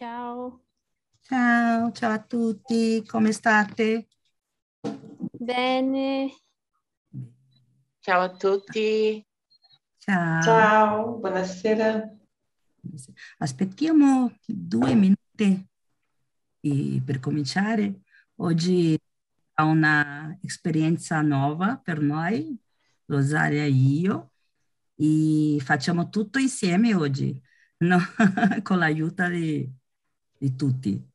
ciao. Ciao, ciao a tutti, come state? Bene. Ciao a tutti. Ciao. Ciao, buonasera. Aspettiamo due minuti e per cominciare. Oggi è una esperienza nuova per noi, Rosaria e io, e facciamo tutto insieme oggi, no? con l'aiuto di, di tutti,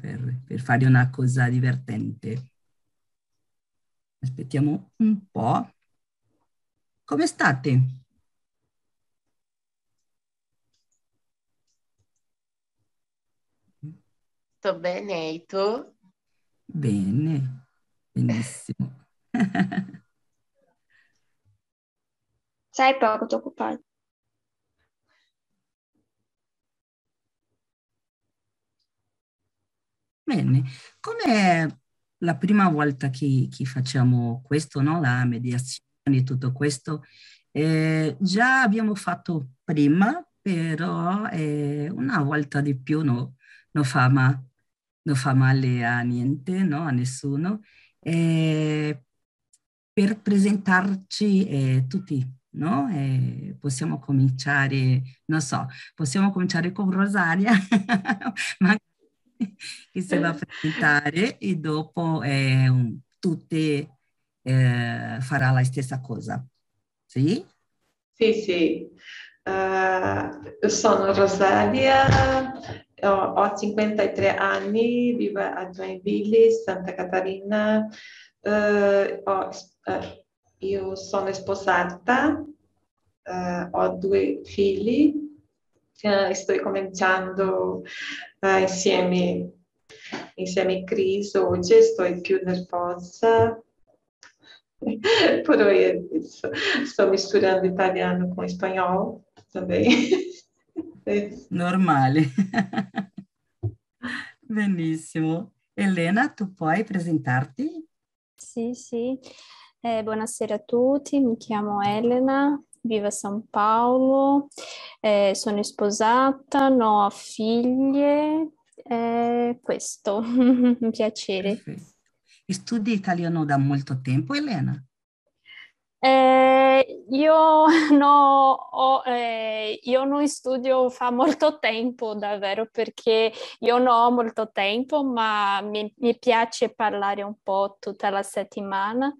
per, per fare una cosa divertente. Aspettiamo un po'. Come state? Sto bene, e tu? Bene, benissimo. Sai poco ti Bene, come la prima volta che, che facciamo questo, no? la mediazione e tutto questo, eh, già abbiamo fatto prima, però eh, una volta di più no, non fa, ma, non fa male a niente, no? a nessuno. Eh, per presentarci eh, tutti, no? Eh, possiamo cominciare, non so, possiamo cominciare con Rosaria, ma che si va a presentare e dopo eh, tutti eh, farà la stessa cosa. Sì? Sì, sì. Uh, sono Rosalia, ho, 53 anni, vivo a Joinville, Santa Catarina. Uh, ho, uh, io sono sposata, ho due figli, sto cominciando insieme, insieme a Cris oggi, sto più nervosa. Poi sto misturando italiano con spagnolo também. Normale. Benissimo. Elena, tu puoi presentarti? Sì, sì. Eh, buonasera a tutti, mi chiamo Elena, vivo a San Paolo, eh, sono sposata, non ho figlie, eh, questo, un piacere. Perfetto. Studi italiano da molto tempo, Elena? Eh, io, no, ho, eh, io non studio fa molto tempo davvero perché io non ho molto tempo ma mi, mi piace parlare un po' tutta la settimana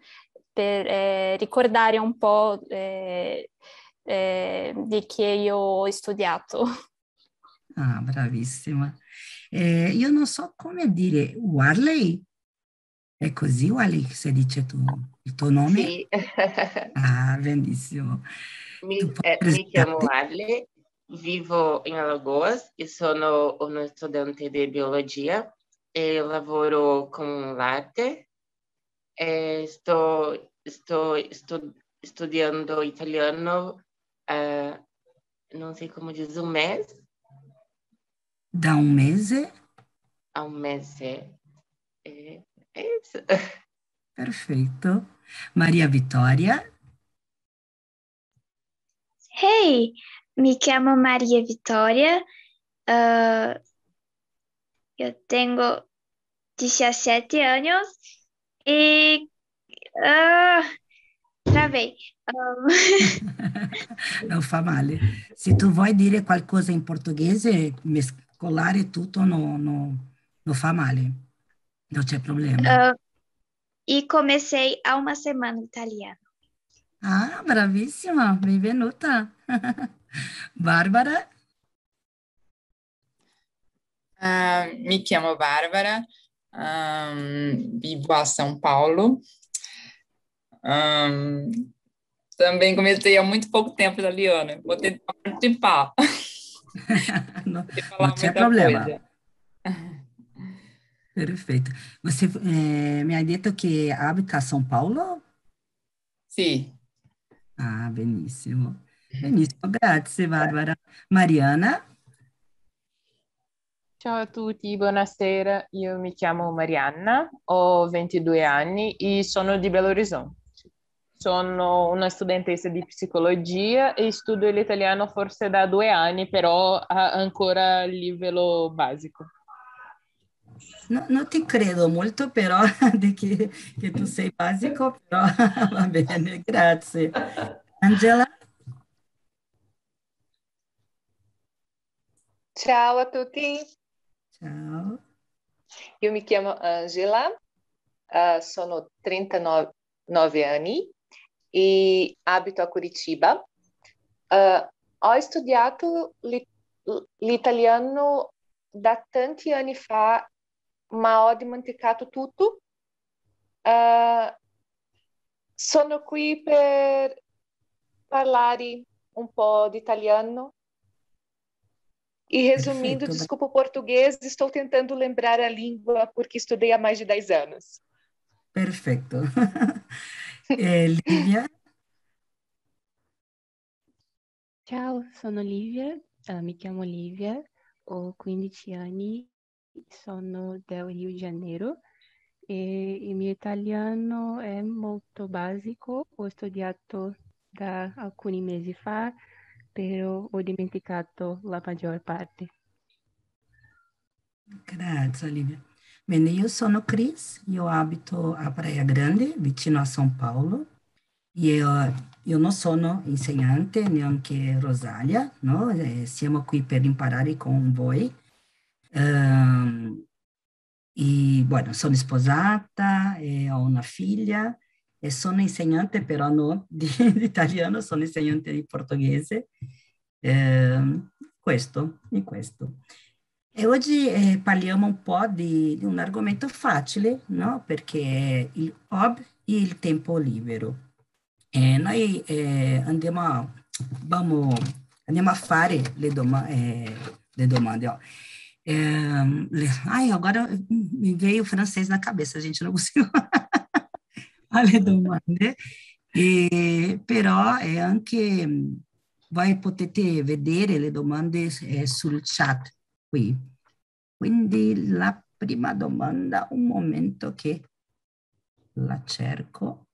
per eh, ricordare un po' eh, eh, di che io ho studiato. Ah, bravissima. Eh, io non so come dire Warley. È così, Wally, se dice tu, il tuo nome? Sì. ah, benissimo. Mi, eh, mi chiamo Wally, vivo in Alagoas e sono uno studente di biologia e lavoro con l'arte. E sto, sto, sto studiando italiano, uh, non so come dire, un mese. Da un mese? A un mese. E Isso. Perfeito. Maria Vitória. Hey, me chamo Maria Vitória. Uh, eu tenho 17 anos e. Uh, travei. Um... non fa male. Se tu vuoi dire qualcosa in portoghese, mescolare tutto non no, no fa male. Non c'è problema. Uh, e comecei há uma semana italiano. Ah, bravissima, benvenuta. Barbara? Uh, mi chiamo Barbara, um, vivo a São Paulo. Um, também comecei há muito pouco tempo italiano. Vou tentar participar. não, não c'è problema. Coisa. Perfeito. Você é, me ha detto che abita a São Paulo? Sì. Ah, benissimo. Benissimo, grazie Barbara. Mariana? Ciao a tutti, buonasera. Io mi chiamo Marianna, ho 22 anni e sono di Belo Horizonte. sono una studentessa di psicologia e studio l'italiano forse da due anni, però ancora a livello basico. No, non ti credo molto però di che, che tu sei basico, però va bene, grazie. Angela? Ciao a tutti. Io mi chiamo Angela, uh, sono 39 anni e abito a Curitiba. Uh, ho studiato l'italiano da tanti anni fa, ma ho dimenticato tutto. Uh, sono qui per parlare un po' di italiano. E resumindo, Perfeito. desculpa o português, estou tentando lembrar a língua porque estudei há mais de 10 anos. Perfetto. eh, Livia? Ciao, sono Livia, uh, mi chiamo Livia, ho 15 anni, sono del Rio de Janeiro e il mio italiano è molto basico, ho studiato da alcuni mesi fa, però ho dimenticato la maggior parte. Grazie Olivia. Bene, io sono Cris, io abito a Praia Grande, vicino a São Paulo. Io, io non sono insegnante, neanche Rosalia, no? Eh, siamo qui per imparare con voi. Um, e, bueno, sono sposata, ho una figlia sono insegnante però non di, di italiano, sono insegnante di portoghese. Eh, questo, in questo. E oggi eh, parliamo un po' di, di, un argomento facile, no? Perché è il e il tempo libero. E noi eh, andiamo, a, vamo, andiamo a fare le, doma eh, le domande. Ó. Ehm, ai, agora mi veio francês na cabeça, gente não conseguiu alle domande. E, però è anche, voi potete vedere le domande sul chat qui. Quindi la prima domanda, un momento che la cerco,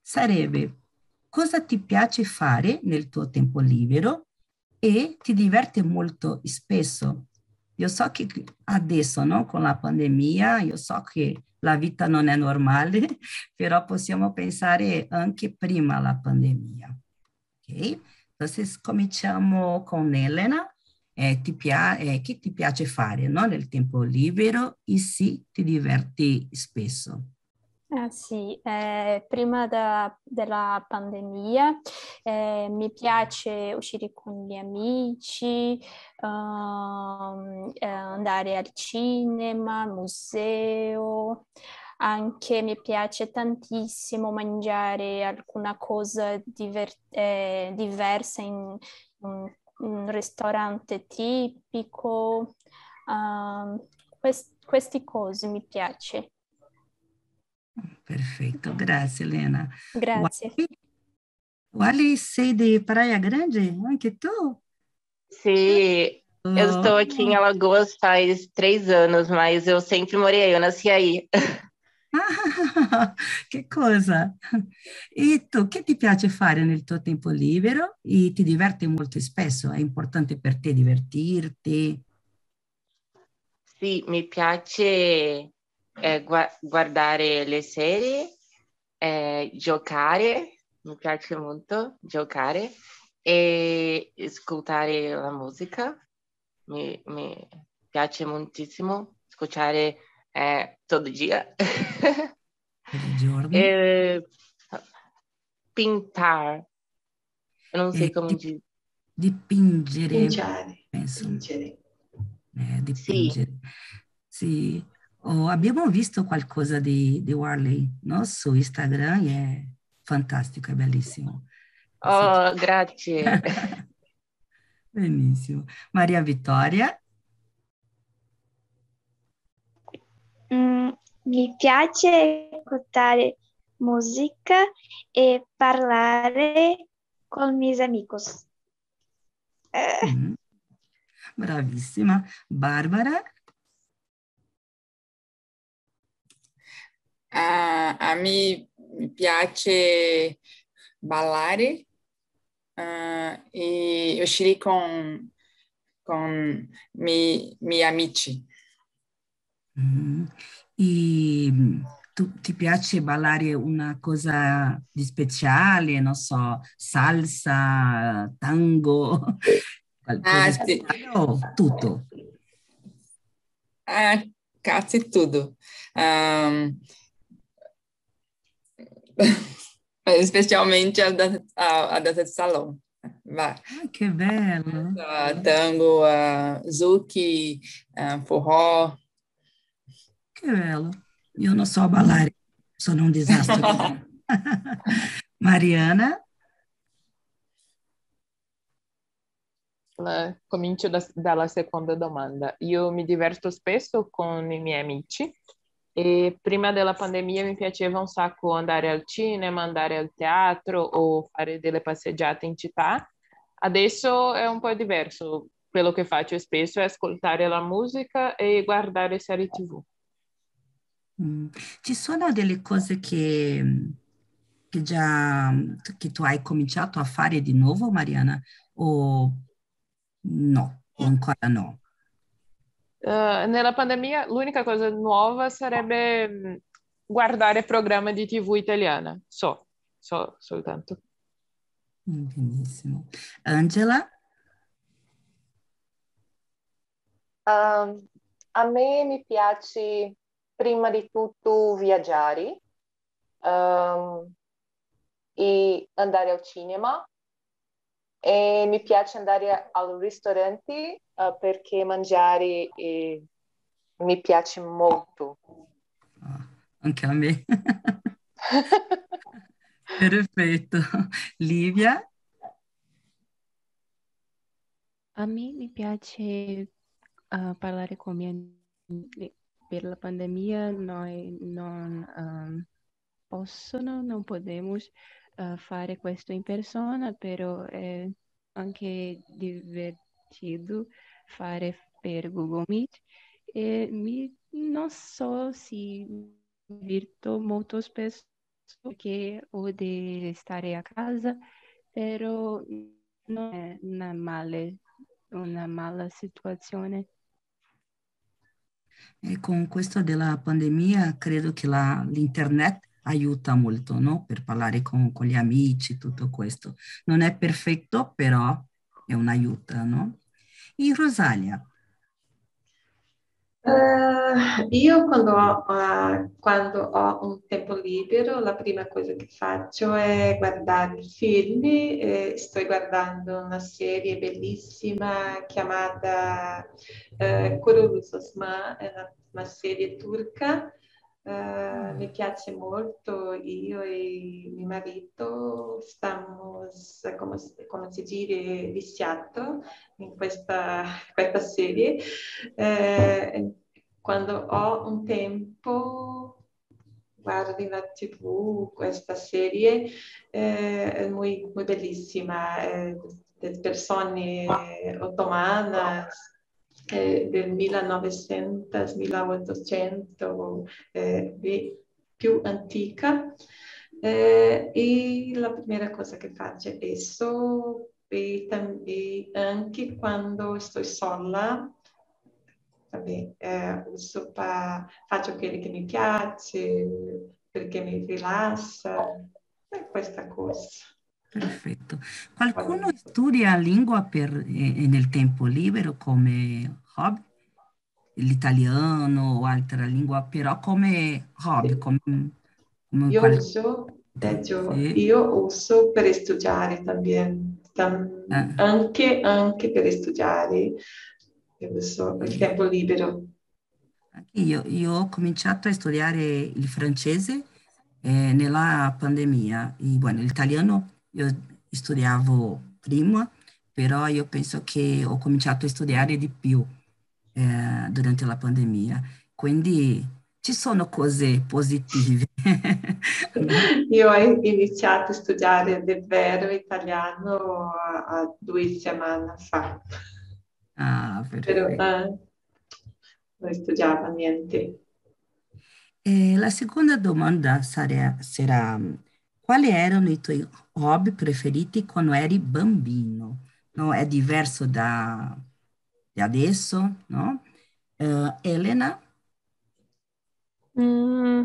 sarebbe cosa ti piace fare nel tuo tempo libero e ti diverte molto spesso. Io so che adesso, no, con la pandemia, io so che la vita non è normale, però possiamo pensare anche prima la pandemia. Ok? Entonces, cominciamo con Elena. Eh, ti eh, che ti piace fare no? nel tempo libero e se ti diverti spesso? Ah, sì, eh, prima da, della pandemia eh, mi piace uscire con gli amici, uh, andare al cinema, al museo, anche mi piace tantissimo mangiare alcuna cosa diver- eh, diversa in, in, un ristorante tipico. Uh, quest- queste cose mi piace. Perfeito, grazie Helena. Grazie. Wally, sei de Praia Grande? Anche tu? Sim, oh. eu estou aqui em Alagoas faz três anos, mas eu sempre morei aí, eu nasci aí. Ah, che cosa! E tu, che ti piace fare nel tuo tempo libero e ti diverte molto spesso? È importante per te divertirti? Sì, mi piace eh, guardare le serie, eh, giocare, mi piace molto giocare e ascoltare la musica, mi, mi piace moltissimo ascoltare eh, tutto dia. e, pintar, non so come dire. Dipingere. Dipingere. Penso. Dipingere. Eh, dipingere. Sì. sì. Oh, abbiamo visto qualcosa di, di Warley no? su Instagram e è fantastico, è bellissimo. Oh, grazie. Benissimo. Maria Vittoria? Mm, mi piace ascoltare musica e parlare con i miei amici. Eh. Mm. Bravissima. Barbara? Uh, a me piace ballare uh, e uscire con, con i miei amici. Mm. E tu, ti piace ballare una cosa di speciale, non so, salsa, tango, Ah, sì. speciale o tutto? Ah, quase tudo. Um, specialmente a, dan- a, a dança de salão. Vai. Ah, che bello! Uh, tango, uh, zouk, uh, forró. Che bello. Io non so ballare, sono un disastro. Mariana? La- Comincio da- dalla seconda domanda. Io mi diverto spesso con i miei amici e prima della pandemia mi piaceva un sacco andare al cinema, andare al teatro o fare delle passeggiate in città. Adesso è un po' diverso. Quello che faccio spesso è ascoltare la musica e guardare serie TV. Mm. Ci sono delle cose che, che già che tu hai cominciato a fare di nuovo, Mariana? O no, ancora no? Eh, nella pandemia l'unica cosa nuova sarebbe mh, guardare programmi di TV italiana. So, so soltanto. Mm, Benissimo. Angela? Um, a me mi piace prima di tutto viaggiare um, e andare al cinema e mi piace andare al ristorante uh, perché mangiare eh, mi piace molto. Ah, anche a me. Perfetto. Livia? A me mi piace eh, parlare con miei amici. Per la pandemia noi non ehm, possono, non podemos eh, fare questo in persona, però è anche divertito fare per Google Meet e mi, non so se mi diverto molto spesso perché ho di stare a casa, però non è una male, una mala situazione. E con questo della pandemia credo che l'internet aiuta molto, no? Per parlare con, con gli amici, tutto questo. Non è perfetto, però è un aiuto, no? E Rosalia? Eh, io quando ho, eh, quando ho un tempo libero, la prima cosa che faccio è guardare film. e sto guardando una serie bellissima chiamata eh, Kurulus Osman, è una, una serie turca. Eh, mi piace molto, io e mio marito. Stiamo, come, come si dice, viciato in questa, questa serie. Eh, quando ho un tempo guardo la tv questa serie, eh, è molto, bellissima, eh, delle persone ottomane del 1900, 1800, eh, più antica. Eh, e la prima cosa che faccio adesso, e, tam- e anche quando sto sola, vabbè, eh, uso pa- faccio quello che mi piace, perché mi rilassa, è questa cosa. Perfetto. Qualcuno studia lingua per, eh, nel tempo libero come hobby? L'italiano o altra lingua, però come hobby, come, come Io qual- uso, io, Sì. io uso per studiare también, tam- Eh. anche, anche per studiare, uso il tempo libero. Io, io ho cominciato a studiare il francese eh, nella pandemia. E, bueno, l'italiano io studiavo prima, però io penso che ho cominciato a studiare di più eh, durante la pandemia. Quindi ci sono cose positive. Io ho iniziato a studiare davvero italiano a, due settimane fa, Ah, però eh, non studiavo niente. E la seconda domanda sarà, sarà quali erano i tuoi hobby preferiti quando eri bambino? No? È diverso da, da adesso, no? Uh, Elena? Mm,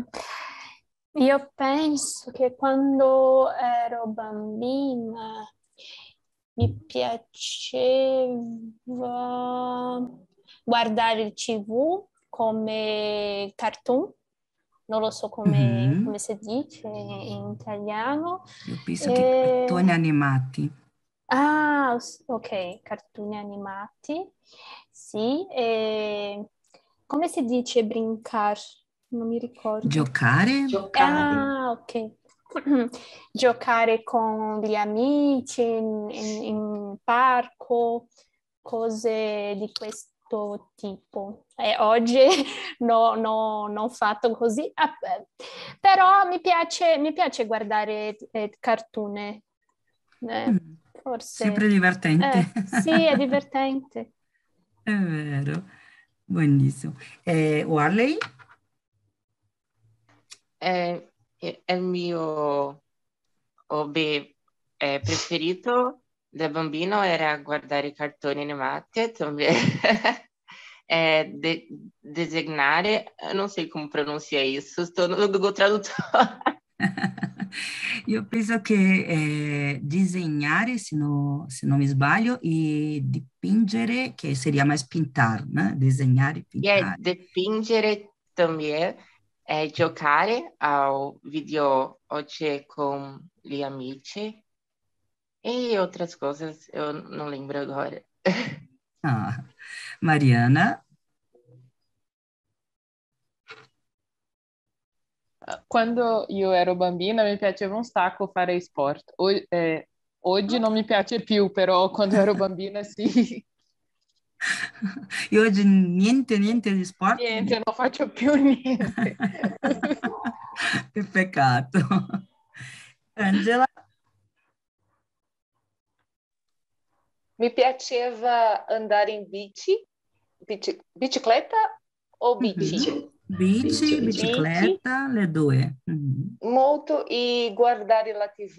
io penso che quando ero bambina mi piaceva guardare il TV come cartoon, non lo so come, mm-hmm. come si dice in italiano. Io penso e... che cartoni animati. Ah, ok, cartoni animati, sì. E... Come si dice brincar? Non mi ricordo. Giocare? Giocare. Ah, ok. Giocare con gli amici in, in, in parco, cose di questo tipo. E oggi no, no, non ho fatto così, ah, però mi piace, mi piace guardare eh, cartone. Eh, mm. Forse. Sempre divertente. Eh, sì, è divertente. è vero, buonissimo. Eh, Warley? Eh, il mio hobby eh, preferito da bambino era guardare cartoni animati, é, de, designar, não sei como pronuncia isso, estou no Google Tradutor. Io penso che eh, disegnare, se, no, se, non mi sbaglio, e dipingere, che seria mais pintar, né? Desenhar e pintar. É, dipingere também, é jogar ao vídeo hoje com gli amici e outras coisas, eu não lembro agora. Ah, Mariana? Quando io ero bambina mi piaceva un sacco fare sport. O, eh, oggi non mi piace più, però quando ero bambina sì. E oggi niente, niente di sport? Niente, non faccio più niente. che peccato. Angela? Mi piaceva andare in bici, bici bicicletta o bici? Bici, bicicletta, le due. Mm-hmm. Molto e guardare la tv.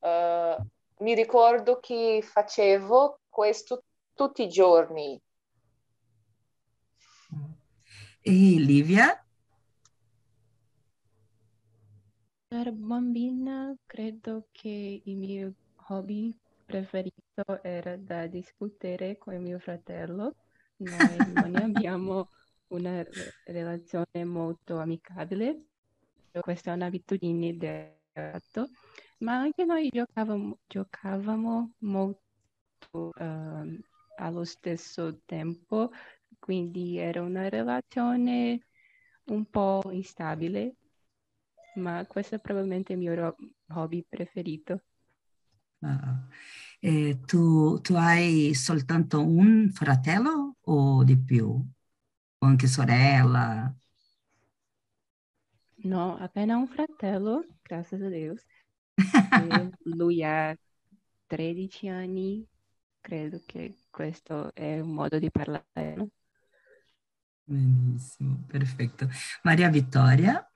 Uh, mi ricordo che facevo questo tutti i giorni. E Livia? Per bambina credo che il mio hobby preferito era da discutere con mio fratello. Noi non abbiamo una relazione molto amicabile, questa è un'abitudine del gatto, ma anche noi giocavamo, giocavamo molto uh, allo stesso tempo, quindi era una relazione un po' instabile, ma questo è probabilmente il mio hobby preferito. Uh, eh, tu, tu, hai soltanto un fratello o di più? O anche sorella? No, appena un fratello, grazie a Dio. lui ha 13 anni, credo che questo è un modo di parlare. Benissimo, perfetto. Maria Vittoria?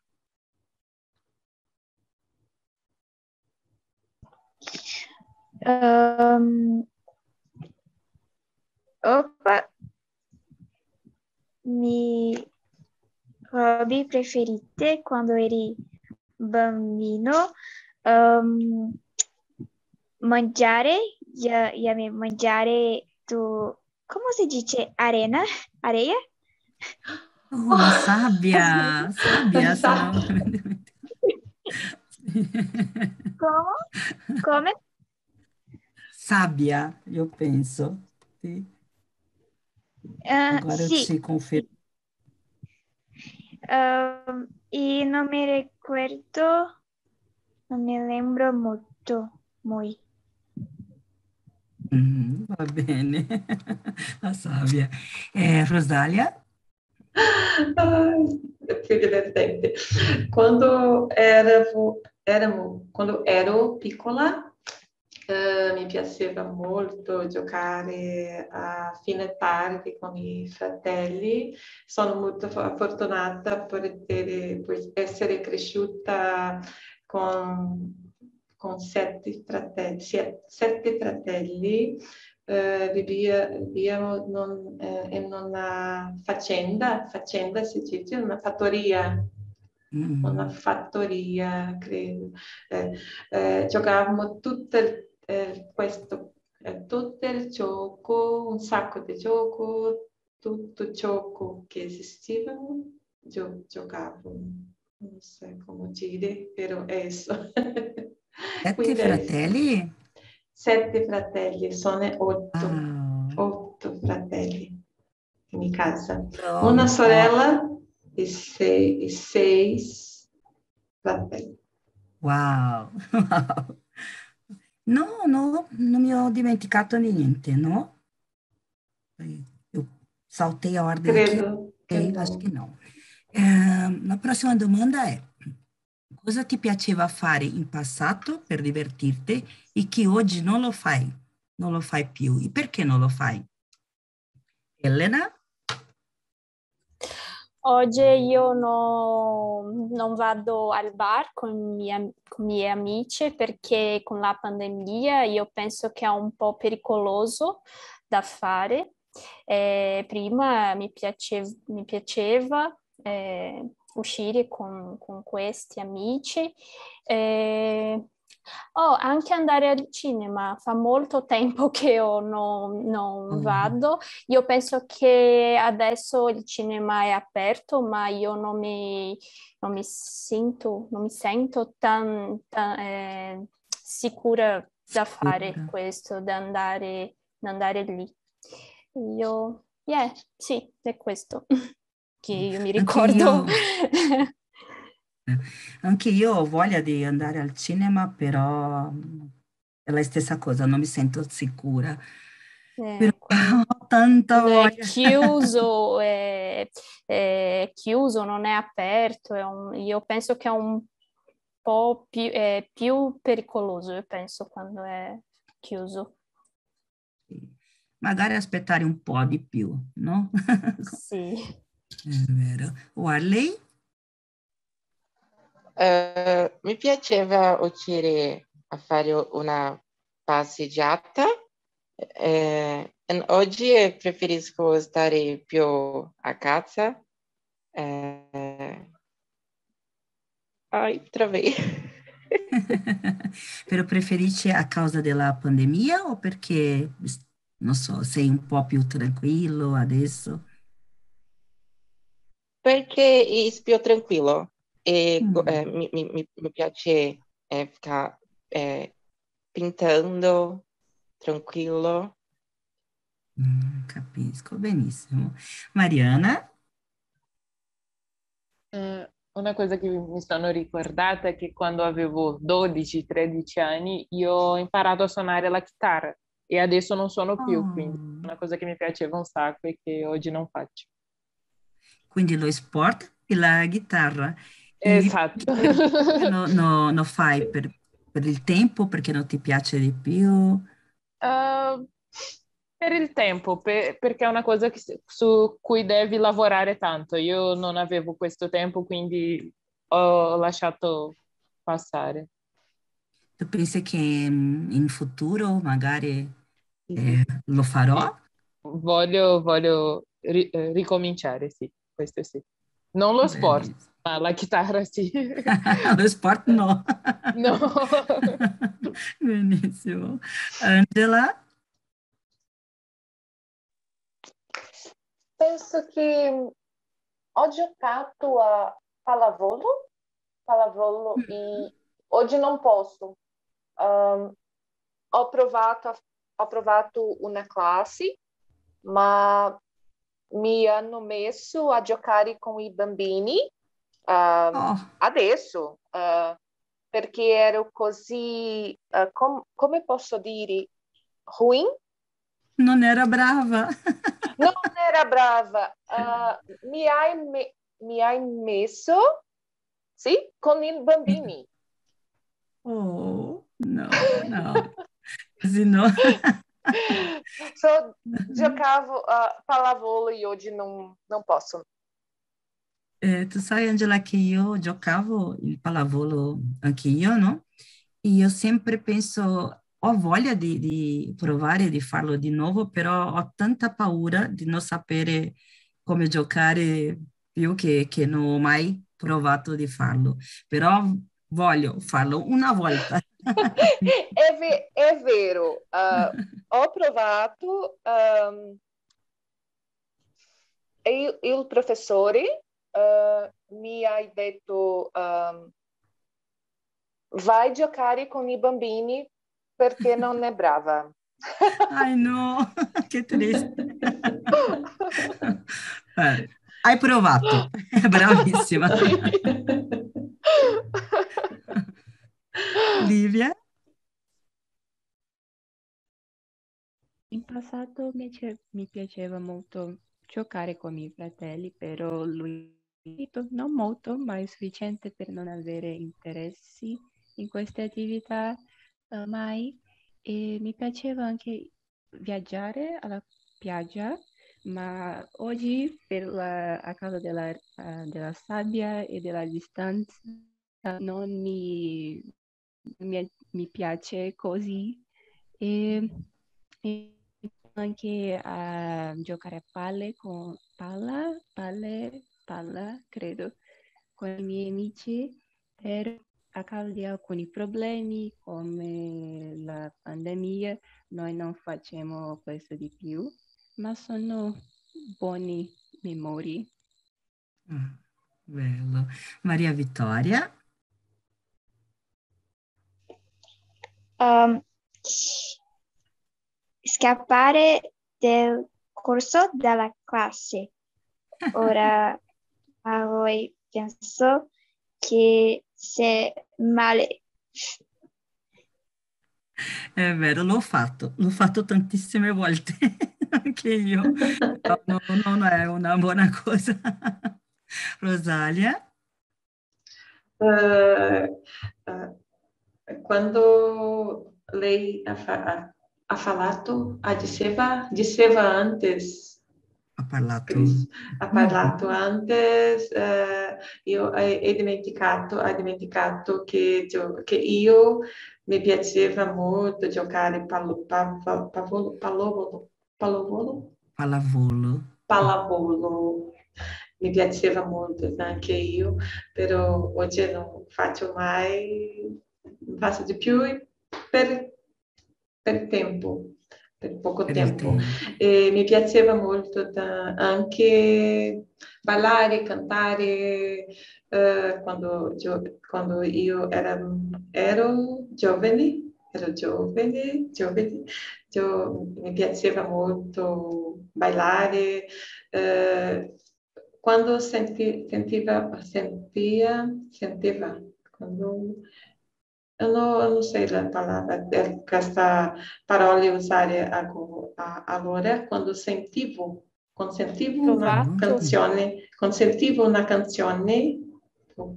Um, opa, mi hobby preferite quando eri bambino um, mangiare, ya, ya mangiare tu, come si dice arena, areia? Oh, sabbia, sabbia. Come? Come? Sabbia, io penso. Sì. Uh, Agora sì. ci confermo. Uh, e non mi ricordo, non mi lembro molto, muy. Mm, va bene, la sabbia. Eh, Rosalia? Ah, che divertente. Quando ero, ero, quando ero piccola, Uh, mi piaceva molto giocare a fine tardi con i fratelli. Sono molto fortunata per, essere cresciuta con, con sette fratelli. Sette fratelli. Uh, viviamo non, uh, in una faccenda, faccenda si dice, una fattoria mm. una fattoria, credo. Eh, eh, giocavamo tutto il, eh, questo, eh, tutto il gioco, un sacco di gioco, tutto gioco che esisteva, gio- giocavo. Non so come dire, però è eso. Sette fratelli? Sette fratelli, sono otto. Ah. Otto fratelli in casa. Oh, Una sorella e, sei, e seis fratelli. Wow. No, no, non mi ho dimenticato niente, no? Eu saltei a ordem Credo aqui. Acho que não. Eh, la prossima domanda è, cosa ti piaceva fare in passato per divertirti e che oggi non lo fai? Non lo fai più. E perché non lo fai? Elena? Oggi io no, non vado al bar con, mia, con i miei amici perché con la pandemia io penso che è un po' pericoloso da fare. Eh, prima mi, piacev, mi piaceva eh, uscire con, con, questi amici. Eh, Oh, anche andare al cinema, fa molto tempo che io non, non mm. vado. Io penso che adesso il cinema è aperto, ma io non mi, non mi sento, non mi sento tan, tan eh, sicura da fare sì. questo, da andare, da andare lì. Io, yeah, sì, è questo che io mi ricordo. Anche io ho voglia di andare al cinema, però è la stessa cosa, non mi sento sicura. Eh, però ho tanta voglia. È chiuso, è, è chiuso, non è aperto. È un, io penso che è un po' più, è più pericoloso, io penso, quando è chiuso. Magari aspettare un po' di più, no? Sì. È vero. Warley? Uh, mi piaceva uscire a fare una passeggiata. Eh, oggi preferisco stare più a casa. Eh, ai, trovei. Però preferisci a causa della pandemia o perché, non so, sei un po' più tranquillo adesso? Perché è più tranquillo e mm. eh, mi, mi, mi, piace eh, ficar eh, pintando tranquillo. Mm, capisco benissimo. Mariana? Uh, una cosa che mi sono ricordata è che quando avevo 12-13 anni io ho imparato a suonare la chitarra e adesso non suono più, oh. quindi una cosa che mi piaceva un sacco e che oggi non faccio. Quindi lo sport e la chitarra. Esatto. No, no, no fai per, per, il tempo, perché non ti piace di più? Uh, per il tempo, per, perché è una cosa che, su cui devi lavorare tanto. Io non avevo questo tempo, quindi ho lasciato passare. Tu pensi che in futuro magari eh, lo farò? Voglio, voglio ri, eh, ricominciare, sì, questo sì. Non lo sport, ma la chitarra sì. Lo sport no. No. Benissimo. Angela? Penso che ho giocato a pallavolo, pallavolo mm. e oggi non posso. Um, ho, provato, ho provato una classe, ma mi hanno messo a giocare con i bambini uh, oh. adesso, uh, perché ero così, uh, com- come posso dire, ruim? Non era brava. non era brava. mi, hai me- mi hai messo, sì, con i bambini. Oh, no, no. quasi no. Só giocavo uh, pallavolo e hoje não, não posso. Eh, tu sai, Angela, che io giocavo il pallavolo anche io, no? E io sempre penso, ho voglia di, di provare di farlo di nuovo, però ho tanta paura di non sapere come giocare più che, che non ho mai provato di farlo. Però voglio farlo una volta. È, ve- è, vero, uh, ho provato, um, il, il professore uh, mi ha detto um, vai giocare con i bambini perché non è brava. Ai no, che triste. eh, hai provato, bravissima. Livia? In passato mi, mi piaceva molto giocare con i fratelli, però lui non molto, ma è sufficiente per non avere interessi in queste attività uh, mai. E mi piaceva anche viaggiare alla spiaggia, ma oggi la, a causa della, uh, della sabbia e della distanza non mi, mi, mi piace così. E, e anche a giocare a palle con palla, palle, palla, credo, con i miei amici per a causa di alcuni problemi come la pandemia noi non facciamo questo di più, ma sono buone memorie. Mm, bello. Maria Vittoria? Um, scappare del corso della classe. Ora a voi penso che se male. È vero, l'ho fatto, l'ho fatto tantissime volte, anche io, no, non è una buona cosa. Rosalia? Uh, uh, quando lei ha, fa, ha parlato, ha diceva, diceva antes ha parlato, ha parlato antes, eh, io ho dimenticato, ho dimenticato che, che, io mi piaceva molto giocare pallo, pallo, pallo, pallavolo, pallavolo? Pallavolo. Pallavolo. Mi piaceva molto anche io, però oggi non faccio mai, faccio di più per, per tempo per poco tempo. E mi piaceva molto da, anche ballare, cantare uh, quando, quando, io era, ero giovane, ero giovane, giovane io, mi piaceva molto ballare. Uh, quando senti, sentiva, sentia, sentiva, quando eu não, eu não sei a palavra, esta parola usar agora, quando sentivo, consentivo una canzone, consentivo una canzone,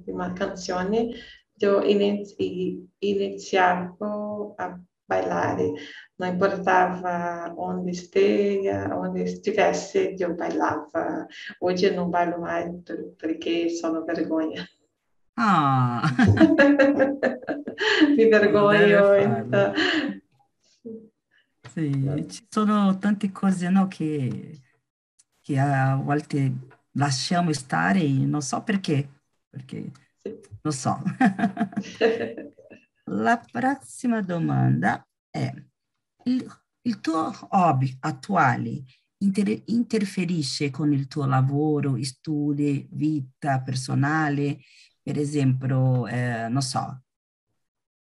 uma canzone, eu inizi, iniziavo a ballare, não importava onde esteja, onde estivesse, eu bailava. Hoje eu não bailo mais porque sono vergonha. Ah. Mi vergogno. Sì, ci sono tante cose no, che, che a volte lasciamo stare e non so perché, perché non so. La prossima domanda è, il, il tuo hobby attuale inter, interferisce con il tuo lavoro, studi, vita personale? Per esempio, eh, non so,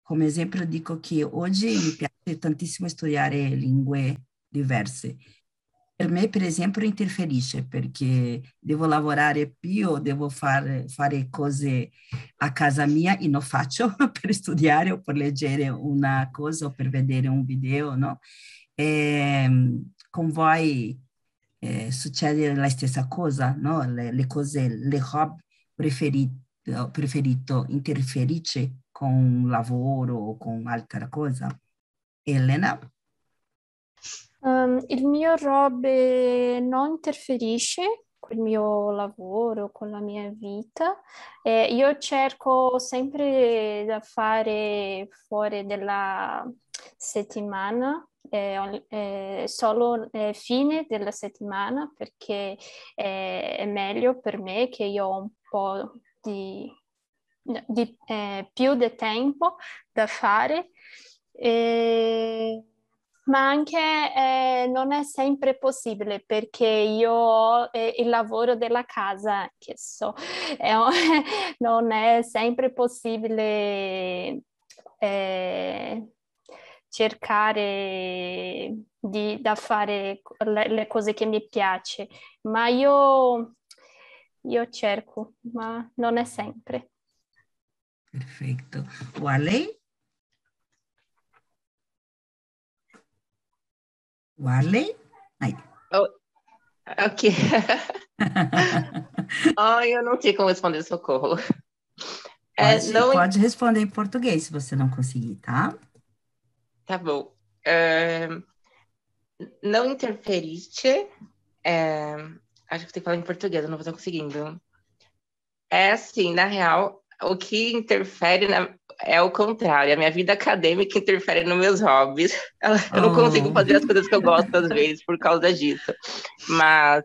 come esempio dico che oggi mi piace tantissimo studiare lingue diverse. Per me, per esempio, interferisce perché devo lavorare più, devo fare, fare cose a casa mia e non faccio per studiare o per leggere una cosa o per vedere un video, no? E, con voi eh, succede la stessa cosa, no? Le, le cose, le hobby preferiti preferito interferisce con lavoro o con altra cosa? Elena? Um, il mio hobby non interferisce col mio lavoro, con la mia vita. Eh, io cerco sempre da fare fuori della settimana, eh, eh, solo eh, fine della settimana, perché eh, è meglio per me che io ho un po' di, di eh, più di tempo da fare. E ma anche eh, non è sempre possibile perché io ho eh, il lavoro della casa, che so, eh, non è sempre possibile eh, cercare di da fare le, le, cose che mi piace, ma io, io cerco, ma non è sempre. Perfetto. Wale? Warley? Aí. Oh, ok. oh, eu não sei como responder socorro. É, pode, não... pode responder em português se você não conseguir, tá? Tá bom. Uh, não interferiste. É, acho que tem que falar em português, eu não estar conseguindo. É assim, na real, o que interfere na, é o contrário. A minha vida acadêmica interfere nos meus hobbies. Eu não oh. consigo fazer as coisas que eu gosto às vezes por causa disso. Mas,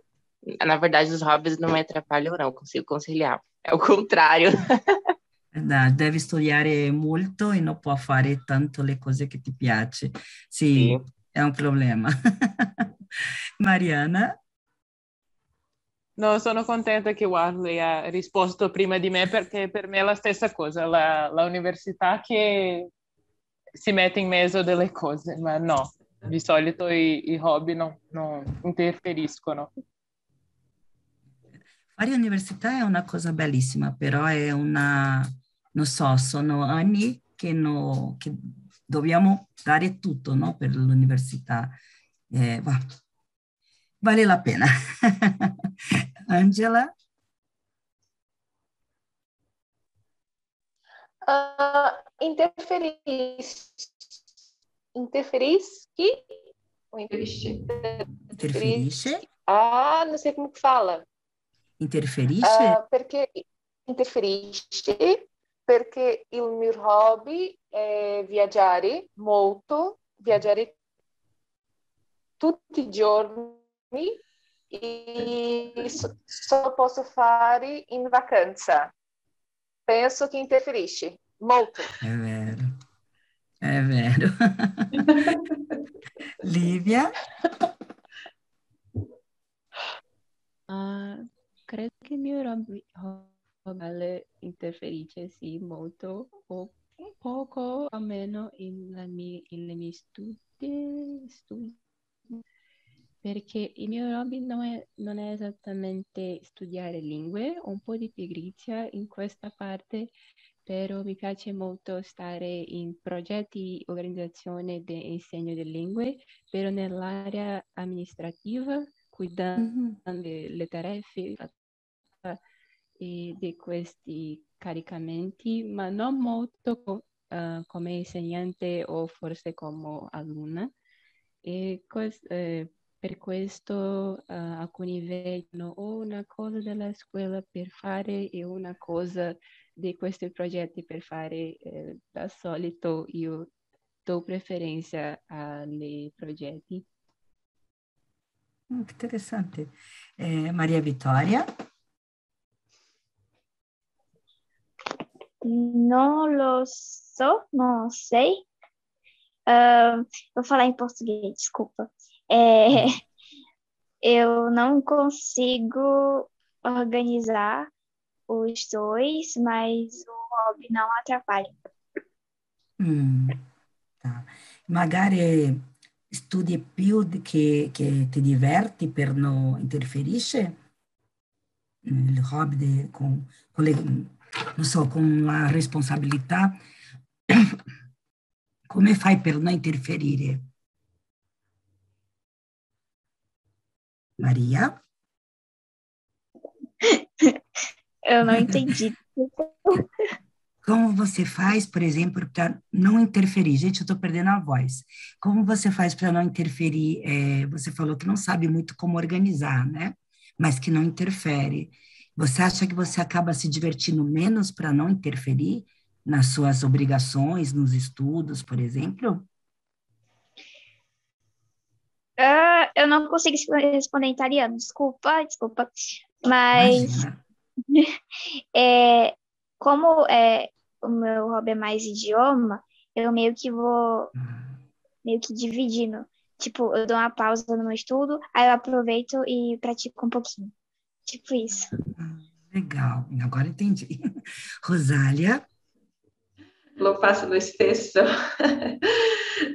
na verdade, os hobbies não me atrapalham, não. Eu consigo conciliar. É o contrário. Verdade, deve studiare molto e non può fare tanto le cose che ti piace. Sì, sì. è un problema. Mariana? No, sono contenta che Warley ha risposto prima di me perché per me è la stessa cosa, la, la università che si mette in mezzo delle cose, ma no, di solito i, i hobby non, non interferiscono. Fare università è una cosa bellissima, però è una, non so, sono anni che, no, che dobbiamo dare tutto no, per l'università. Eh, vale la pena. Angela? Uh, interferisce. Interferisce? Interferisce. Interferisce? Ah, não sei como que fala. Interferisce? Uh, perché interferisce perché il mio hobby è viaggiare molto, viaggiare tutti i giorni e só posso fare in vacanza. Penso che interferisce molto. È vero, è vero. Livia? Uh, credo che mio hobby interferisce sì molto o un poco almeno in, la mia, in le mie studi, studi perché il mio hobby non è, non è esattamente studiare lingue, ho un po' di pigrizia in questa parte, però mi piace molto stare in progetti organizzazione di insegno di lingue, però nell'area amministrativa, guidando mm-hmm. le tareffe di questi caricamenti, ma non molto uh, come insegnante o forse come alunna. E questo, eh, per questo uh, alcuni vedono o una cosa della scuola per fare e una cosa di questi progetti per fare. Eh, da solito io do preferenza ai progetti. Mm, interessante. Eh, Maria Vittoria? Non lo so, não sei. Uh, vou falar em português, desculpa. É, eu não consigo organizar os dois, mas o hobby não atrapalha. Mm, tá. Magari studi più che, che ti diverti per non interferisce il hobby de, con, con, le, non so, con la responsabilità. Come fai per non interferire? Maria? Eu não entendi. Como você faz, por exemplo, para não interferir? Gente, eu estou perdendo a voz. Como você faz para não interferir? É, você falou que não sabe muito como organizar, né? Mas que não interfere. Você acha que você acaba se divertindo menos para não interferir nas suas obrigações, nos estudos, por exemplo? Uh, eu não consigo responder em italiano, desculpa, desculpa. Mas é, como é, o meu hobby é mais idioma, eu meio que vou meio que dividindo. Tipo, eu dou uma pausa no meu estudo, aí eu aproveito e pratico um pouquinho. Tipo isso. Legal, agora entendi. Rosália? Lo faço lo stesso.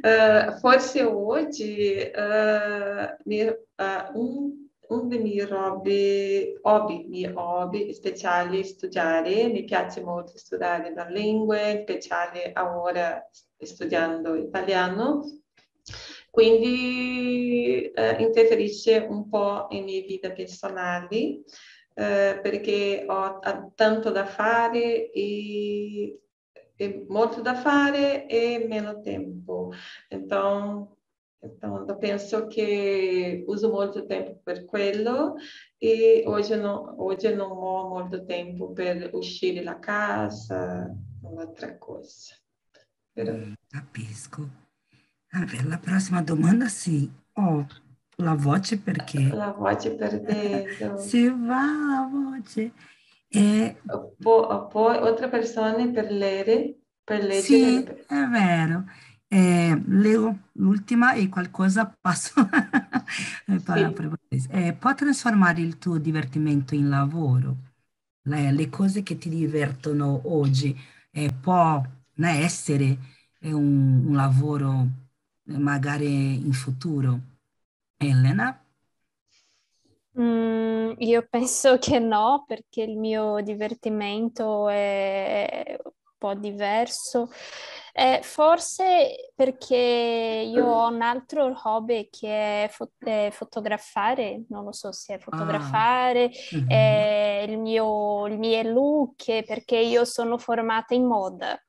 Uh, forse oggi uh, un uno dei miei hobby, hobby, miei hobby speciali è studiare, mi piace molto studiare la lingua, speciale ora studiando italiano, quindi eh, interferisce un po' in mia vita personale eh, perché ho, tanto da fare e, molto da fare e meno tempo. Então, Então, eu penso que uso muito tempo por quello e hoje não, hoje não ho molto tempo per uscire la casa, outra coisa. Però... Capisco. Ah, per la prossima domanda sì. Oh, la voce perché? La voce perdendo. si va la voce. E... Poi, poi altre persone per leggere. Per leggere. Sì, è vero. É, leo l'ultima e qualcosa passo para vocês. É, può trasformare il tuo divertimento in lavoro? Le, le cose che ti divertono oggi eh, può né, essere un, un lavoro magari in futuro? Elena? Mm, io penso che no, perché il mio divertimento è un po' diverso. Eh, forse perché io ho un altro hobby che è, fo- è fotografare, non lo so se è fotografare, ah. è il mio, il mio look, perché io sono formata in moda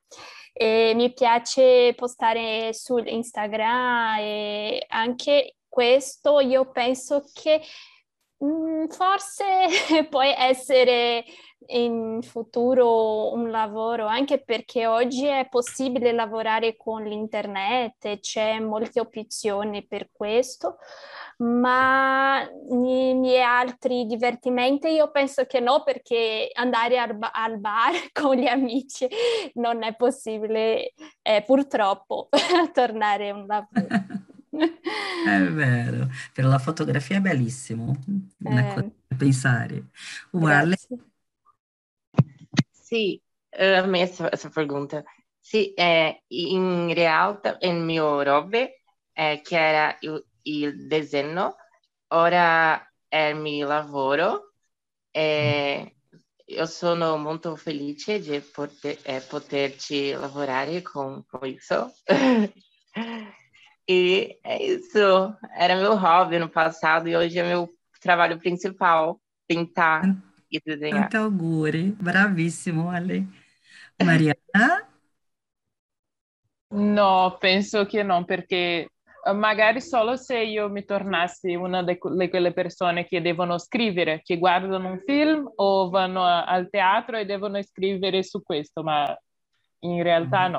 e mi piace postare su Instagram e anche questo io penso che forse può essere in futuro un lavoro, anche perché oggi è possibile lavorare con l'internet, c'è molte opzioni per questo, ma i miei altri divertimenti io penso che no, perché andare al, ba- al bar con gli amici non è possibile, eh, purtroppo, tornare a un lavoro. È vero, per la fotografia è bellissimo, eh, pensare. Uguale, Sì, eh, a me essa pergunta. Sì, eh, in realtà il mio hobby, eh, che era il, il disegno, ora è il mio lavoro e io sono molto felice di poter, eh, poterci lavorare con, isso. e é isso, era meu hobby no passado e hoje é meu trabalho principal, pintar. e desenhar. Tanto auguri, bravissimo Ale. Mariana? No, penso che no, perché eh, magari solo se io mi tornassi una di quelle persone che devono scrivere, che guardano un film o vanno al teatro e devono scrivere su questo, ma in realtà mm.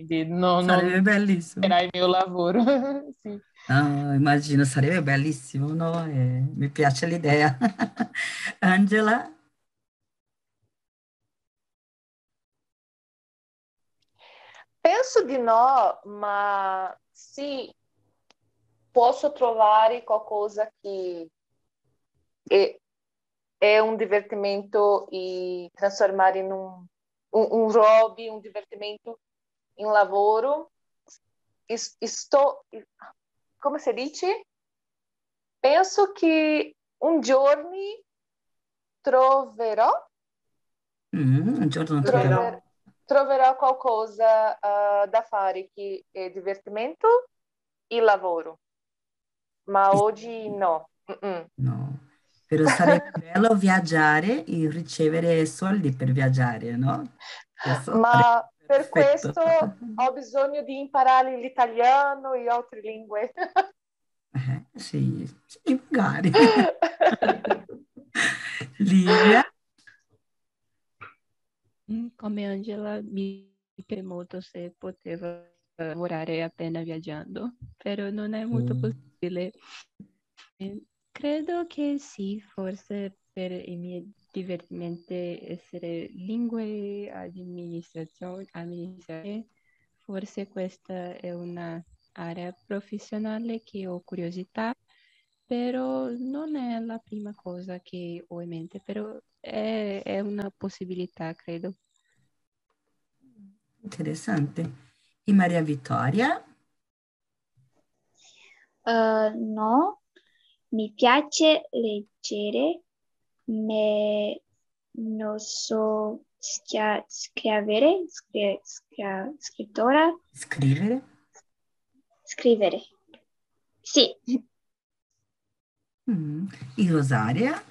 No. Quindi no, Sarebbe non bellissimo. Era il mio lavoro. sì. Ah, immagino, sarebbe bellissimo, no? Eh, mi piace l'idea. Angela? Penso di no, ma sì, posso trovare qualcosa che è, è un divertimento e trasformare in un, un, un hobby, un divertimento in lavoro. Sto, come si dice? Penso che un giorno troverò. Mm, un giorno troverò. troverò troverò qualcosa uh, da fare che è divertimento e lavoro, ma oggi no. Mm-mm. No, però sarebbe bello viaggiare e ricevere soldi per viaggiare, no? Ma per questo ho bisogno di imparare l'italiano e altre lingue. Eh, sì, sì, magari. Livia? Mm, come Angela mi piace molto se poteva lavorare appena viaggiando, però non è molto mm. possibile. Credo che sì, forse per i miei divertimenti essere lingue, amministrazione, amministrazione, forse questa è un'area professionale che ho curiosità, però non è la prima cosa che ho in mente, però è, è una possibilità, credo. Interessante. E Maria Vittoria? Uh, no, mi piace leggere, ma non so schia- scrivere, scri- scri- scrittora. Scrivere? Scrivere, sì. Mm. E Rosaria?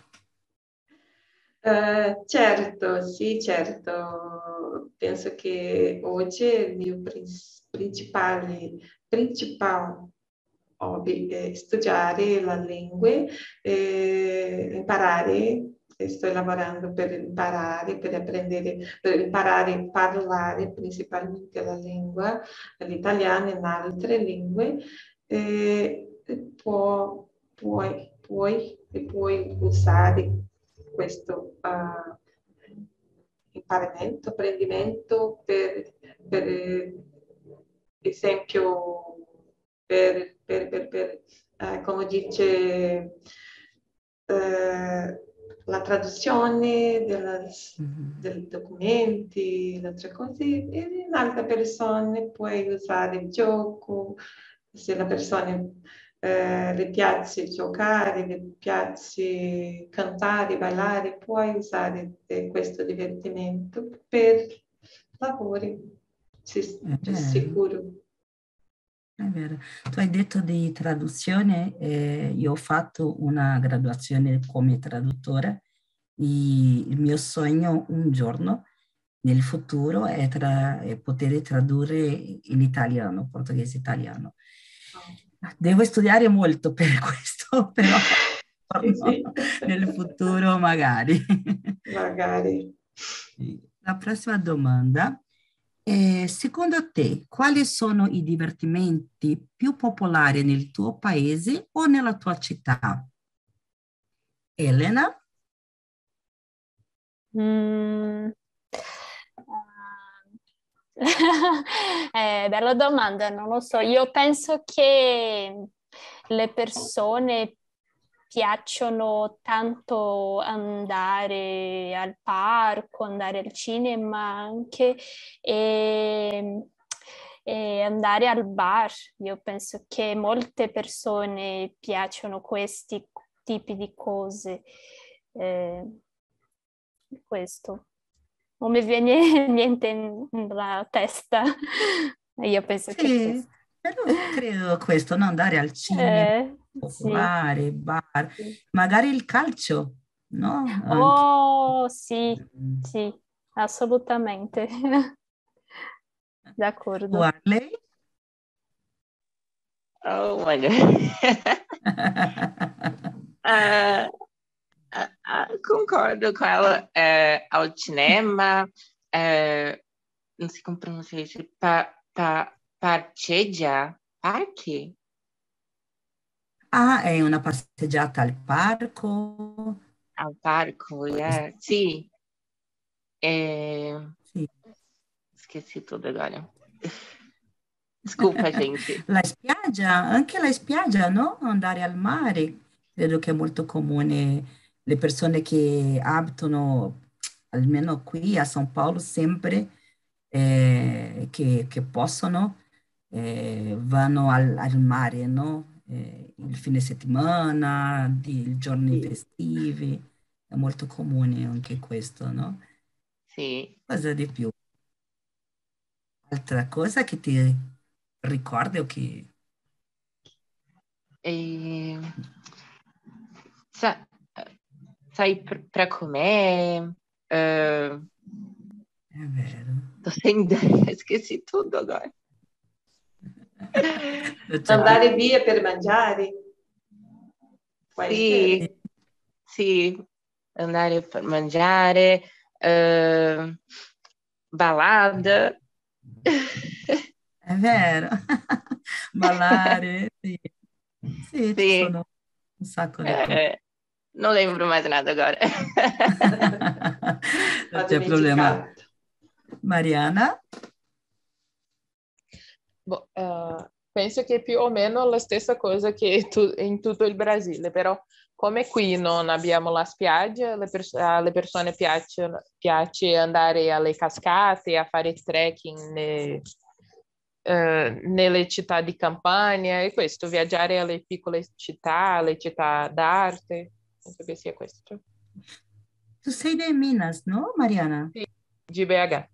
Uh, certo, sì, certo. Penso che oggi il mio principale, principale hobby è studiare la lingua, eh, imparare, sto lavorando per imparare, per apprendere, per imparare a parlare principalmente la lingua, l'italiano e altre lingue, eh, può, puoi, puoi, puoi usare questo uh, imparamento, apprendimento per, per esempio per, per, per, per eh, come dice eh, la traduzione della, mm-hmm. dei documenti, altre cose, e in altre persone puoi usare il gioco, se la persona eh, le piace giocare, le piace cantare, ballare, puoi usare questo divertimento per lavori, sì, eh, sicuro. È vero. Tu hai detto di traduzione, eh, io ho fatto una graduazione come traduttore. Il mio sogno un giorno nel futuro è, tra, è poter tradurre in italiano, portoghese italiano. Devo studiare molto per questo, però sì. nel futuro magari. Magari. La prossima domanda eh, secondo te, quali sono i divertimenti più popolari nel tuo paese o nella tua città? Elena? Mm. eh, bella domanda, non lo so. Io penso che le persone piacciono tanto andare al parco, andare al cinema anche e, e andare al bar. Io penso che molte persone piacciono questi tipi di cose. Eh, questo. Non mi viene niente nella testa. Io penso sì, che... Però credo questo, no? andare al cinema. Eh popolare, sì. bar, magari il calcio, no? Oh, sì, mm. sì, assolutamente. D'accordo. Warley? Oh my God. uh, uh, concordo com ela. Uh, ao cinema, não sei como pronunciar isso, pa, pa, parchegia, parque? Ah, è una passeggiata al parco? Al parco, yeah. sì. E... sì. Esqueci tutto agora. Scusa, gente. La spiaggia, anche la spiaggia, no? Andare al mare. Vedo che è molto comune. Le persone che abitano, almeno qui a São Paulo, sempre eh, che, che, possono, eh, vanno al, al mare, no? Eh, il fine settimana, di giorni sì. festivi, è molto comune anche questo, no? Sì. Cosa di più? Altra cosa che ti ricordi o che... E... Sa- sai, per, per come... Uh, È vero. Sem ideia, esqueci tudo agora. Andare via per mangiare? Sì, sì, andare per mangiare, eh, balada. È vero. Ballare, sì. Sì, ci Sì. sono un sacco di cose. Eh, non lembro mais nada agora. Non c'è problema. Mariana? Boh, eh, penso che più o meno la stessa cosa che tu- in tutto il Brasile, però come qui non abbiamo la spiaggia, le pers- persone piacciono- piace andare alle cascate, a fare trekking ne- eh, nelle città di campagna e questo, viaggiare alle piccole città, alle città d'arte, penso che sia questo. Tu sei di Minas, no, Mariana? Di BH.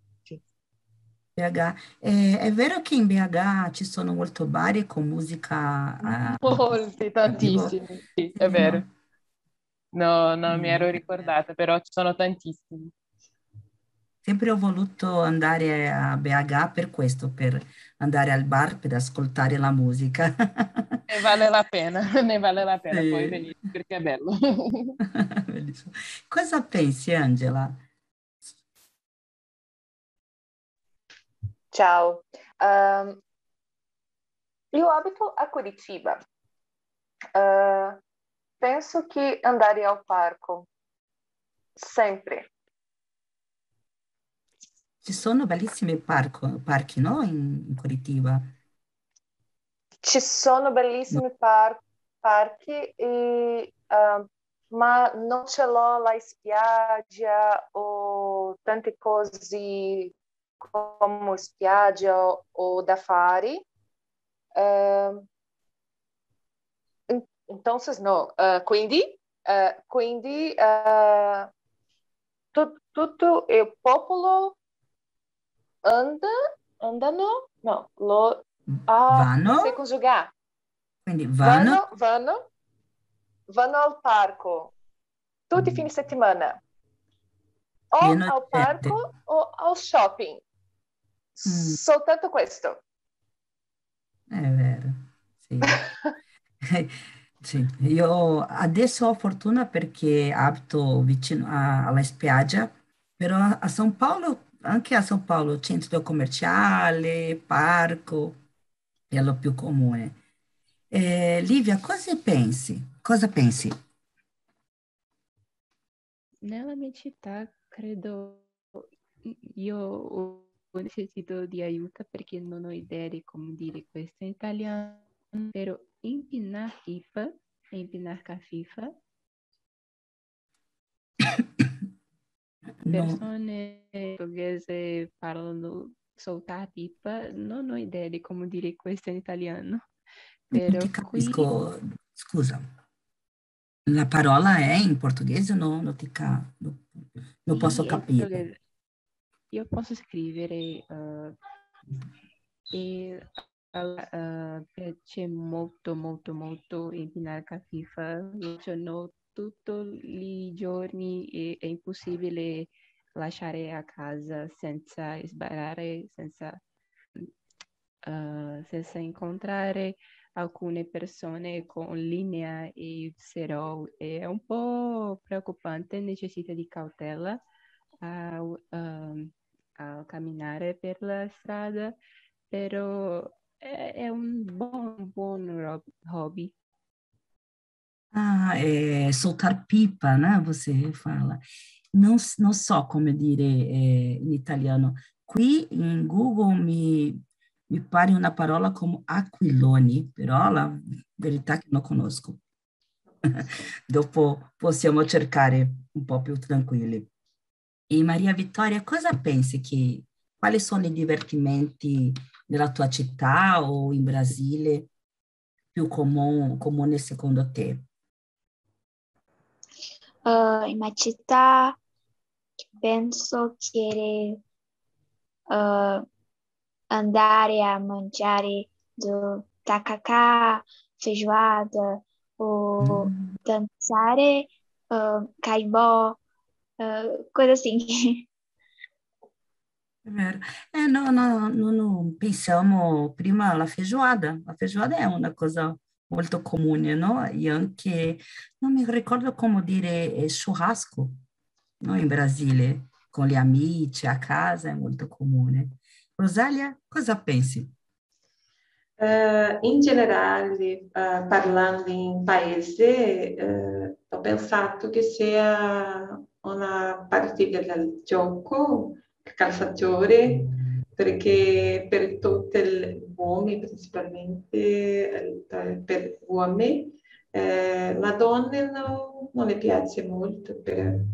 BH. Eh, è vero che in BH ci sono molto bar con musica... eh, Molti, tantissimi, sì, è sì, vero. no? No, non mi ero Mm. ricordata, però ci sono tantissimi. Sempre ho voluto andare a BH per questo, per andare al bar per ascoltare la musica. Ne vale la pena, ne vale la pena, Sì. puoi venire perché è bello. Cosa pensi, Angela? Ciao, Ehm, io abito a Curitiba. Eh, penso che andare al parco, sempre. Ci sono bellissimi parco- parchi, no? In, in Curitiba. Ci sono bellissimi par- parchi, e, ehm, ma non ce l'ho la spiaggia o tante cose come spiaggia o da fare. Ehm, en- entonces, no. Eh, quindi, eh, quindi tu- tutto il popolo anda, andano, no, lo, Vanno? sei conjugar. Quindi vanno, Vanno, vanno, vanno al parco tutti i fine settimana. O Pieno al parco o al shopping. Mm. Soltanto questo. È vero, sì. Sì, io adesso ho fortuna perché abito vicino a- alla spiaggia, però a São Paulo, anche a São Paulo, centro commerciale, parco, è lo più comune. Eh, Livia, cosa pensi? Cosa pensi? Nella mia città credo io necessito di aiuto perché non ho idea di come dire questo in italiano, però impinar pipa, impinar cafifa, No, persone portoghese parlano soltar pipa, non ho idea di come dire questo in italiano, non però qui capisco, scusa, la parola è in portoghese? No, non ti ca- no, non posso capire. Io posso scrivere eh, e eh, piace molto molto molto impinar cafifa, lo faccio tutti i giorni e è impossibile lasciare a casa senza sbarare, senza, eh, senza incontrare alcune persone con linea e zero. È un po' preoccupante, necessita di cautela a, ehm, a camminare per la strada, però è, è un buon, buon ro- hobby. Ah, é soltar pipa, né? Você fala. Não, não so come dire eh, in italiano. Qui in Google mi, mi pare una parola come aquilone, però la verità che non conosco. Dopo possiamo cercare un po' più tranquilli. E Maria Vittoria, cosa pensi che, quali sono i divertimenti nella tua città o in Brasile più comune, comune secondo te? Ah, in una città penso che ah, andare a mangiare do tacacá, feijoada, ou Mm. dançare, ah, caimbó, ah, coisa assim. È vero. Eh, no, no, no, no, pensiamo prima alla feijoada. La feijoada è una cosa molto comune, no? E anche, non mi ricordo come dire eh, churrasco, no? In Brasile, con gli amici a casa è molto comune. Rosalia, cosa pensi? Uh, in generale, uh, parlando in paese, uh, ho pensato che sia una parte del gioco, il calciatore, perché per tutti gli uomini, principalmente per uomini, eh, la donna no, non le piace molto, per,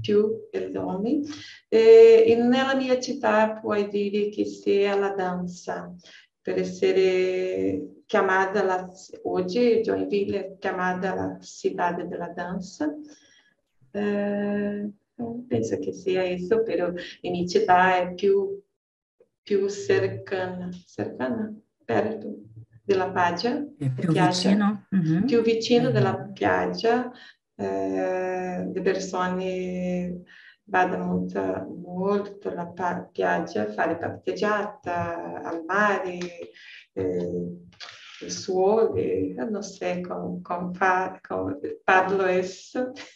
più gli uomini. E nella mia città puoi dire che sia la danza, per essere chiamata la, oggi Joinville è chiamata la città della danza. Eh, penso che sia questo, però in città è più, più cercana, cercana, perto della piaggia. È più vicino? Mm-hmm. Più vicino della piaggia, eh, le persone vanno molto, molto alla piaggia a fare passeggiata al mare, eh, sole, non so come, come, fa, come parlo adesso,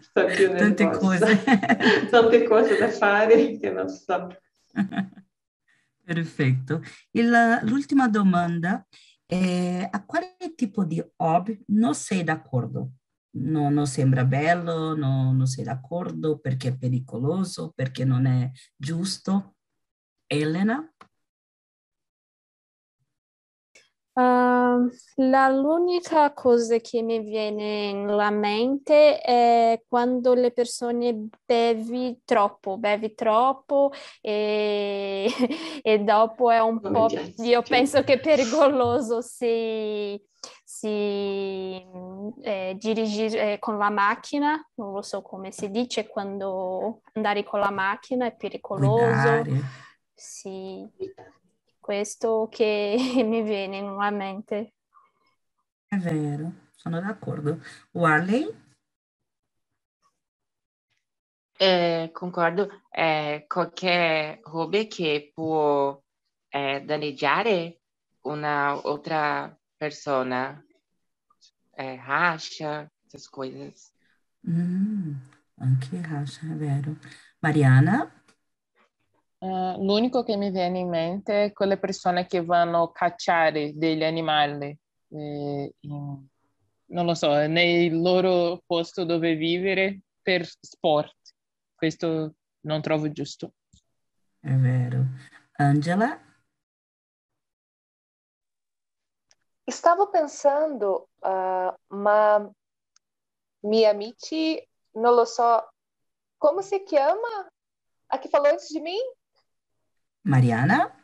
sto più Tante cose. Tante cose da fare che non so. Perfetto. L'ultima domanda è a quale tipo di hobby non sei d'accordo? non, non sembra bello, non, non sei d'accordo perché è pericoloso, perché non è giusto. Elena? Uh, la, l'unica cosa che mi viene nella mente è quando le persone bevi troppo, bevi troppo e, e dopo è un po'... Io penso che è pericoloso se si eh, dirigere eh, con la macchina, non lo so come si dice quando andare con la macchina è pericoloso. Guidare. Sì, questo che mi viene in mente. È vero, sono d'accordo. Warley? Eh, concordo, eh, qualche hobby che può eh, danneggiare un'altra persona é, racha, essas coisas. Hum, anche racha, è vero. Mariana? Uh, l'unico che mi viene in mente è quelle persone che vanno a cacciare degli animali, eh, in, non lo so, nel loro posto dove vivere per sport. Questo non trovo giusto. È vero. Angela? Stavo pensando, uh, ma miei amici, non lo so, come si chiama? A che falou antes de mim? Mariana?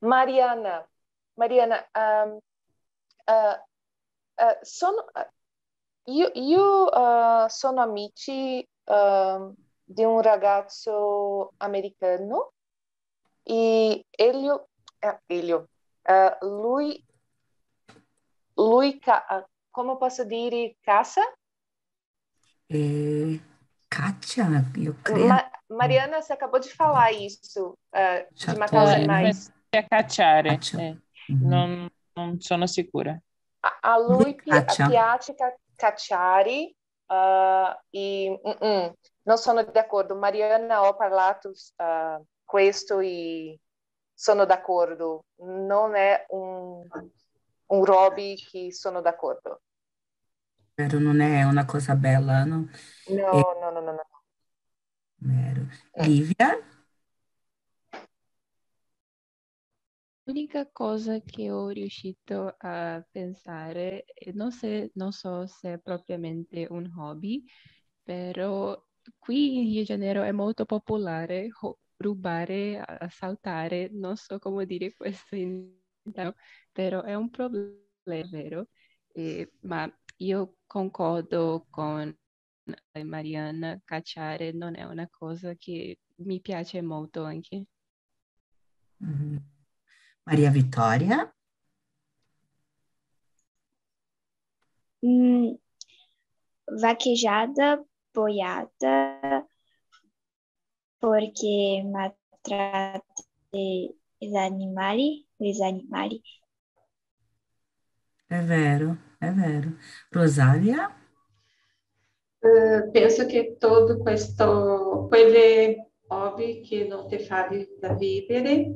Mariana. Mariana, um, uh, uh, sono, io, io sono amici di un ragazzo americano e Elio, Elio lui lui, come posso dire, caça? É, caccia, eu creio. Ma, Mariana, você acabou de falar isso, uh, de matar os animais. É cacciare, é. Não, não sono sicura. A, a lui piace cacciare uh, e uh -uh, non sono d'accordo. Mariana, ho parlato uh, questo e sono d'accordo. Non è un un hobby che sono d'accordo. Vero, non è una cosa bella, no? No, e... no, no, no, no. Vero. Eh. Livia? L'unica cosa che ho riuscito a pensare, non, se, non so se è propriamente un hobby, però qui in Rio de Janeiro è molto popolare rubare, assaltare, non so come dire questo in italiano, però è un problema, vero? Eh, ma io concordo con Marianna, cacciare non è una cosa che mi piace molto anche. Mm-hmm. Maria Vittoria? Mm, vaquejada, boiada, porque maltrata os animais, os animais. É vero, é vero. Rosalia? Uh, penso che tutto questo, quelle hobby che non ti fai da vivere,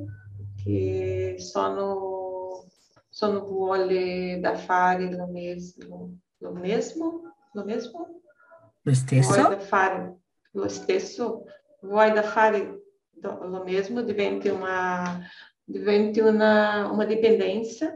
che sono, sono vuole da fare lo mesmo, lo mesmo, lo mesmo? Lo stesso? Vuoi da fare lo stesso, vuoi da fare lo mesmo, diventi una, diventi una, una dipendenza.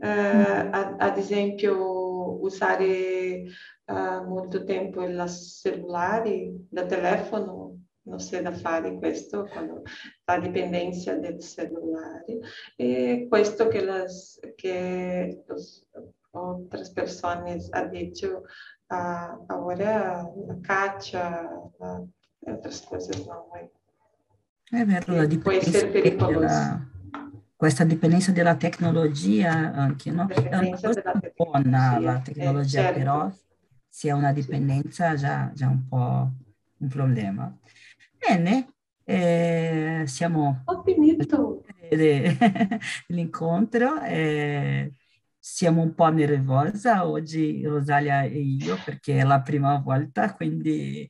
Uh, ad, ad, esempio, usare uh, molto tempo il cellulare, da telefono, non c'è da fare questo, quando, la dipendenza del cellulare. E questo che, las, che los, outras pessoas hanno detto uh, ora la caccia, la, não é. É verdade, può essere pericoloso. Della, questa dipendenza della tecnologia anche, no? È una cosa buona la tecnologia, certo. però se è una dipendenza già, già un po' un problema. Bene, eh, siamo... Ho finito! L'incontro. Eh, siamo un po' nervosa oggi, Rosalia e io, perché è la prima volta, quindi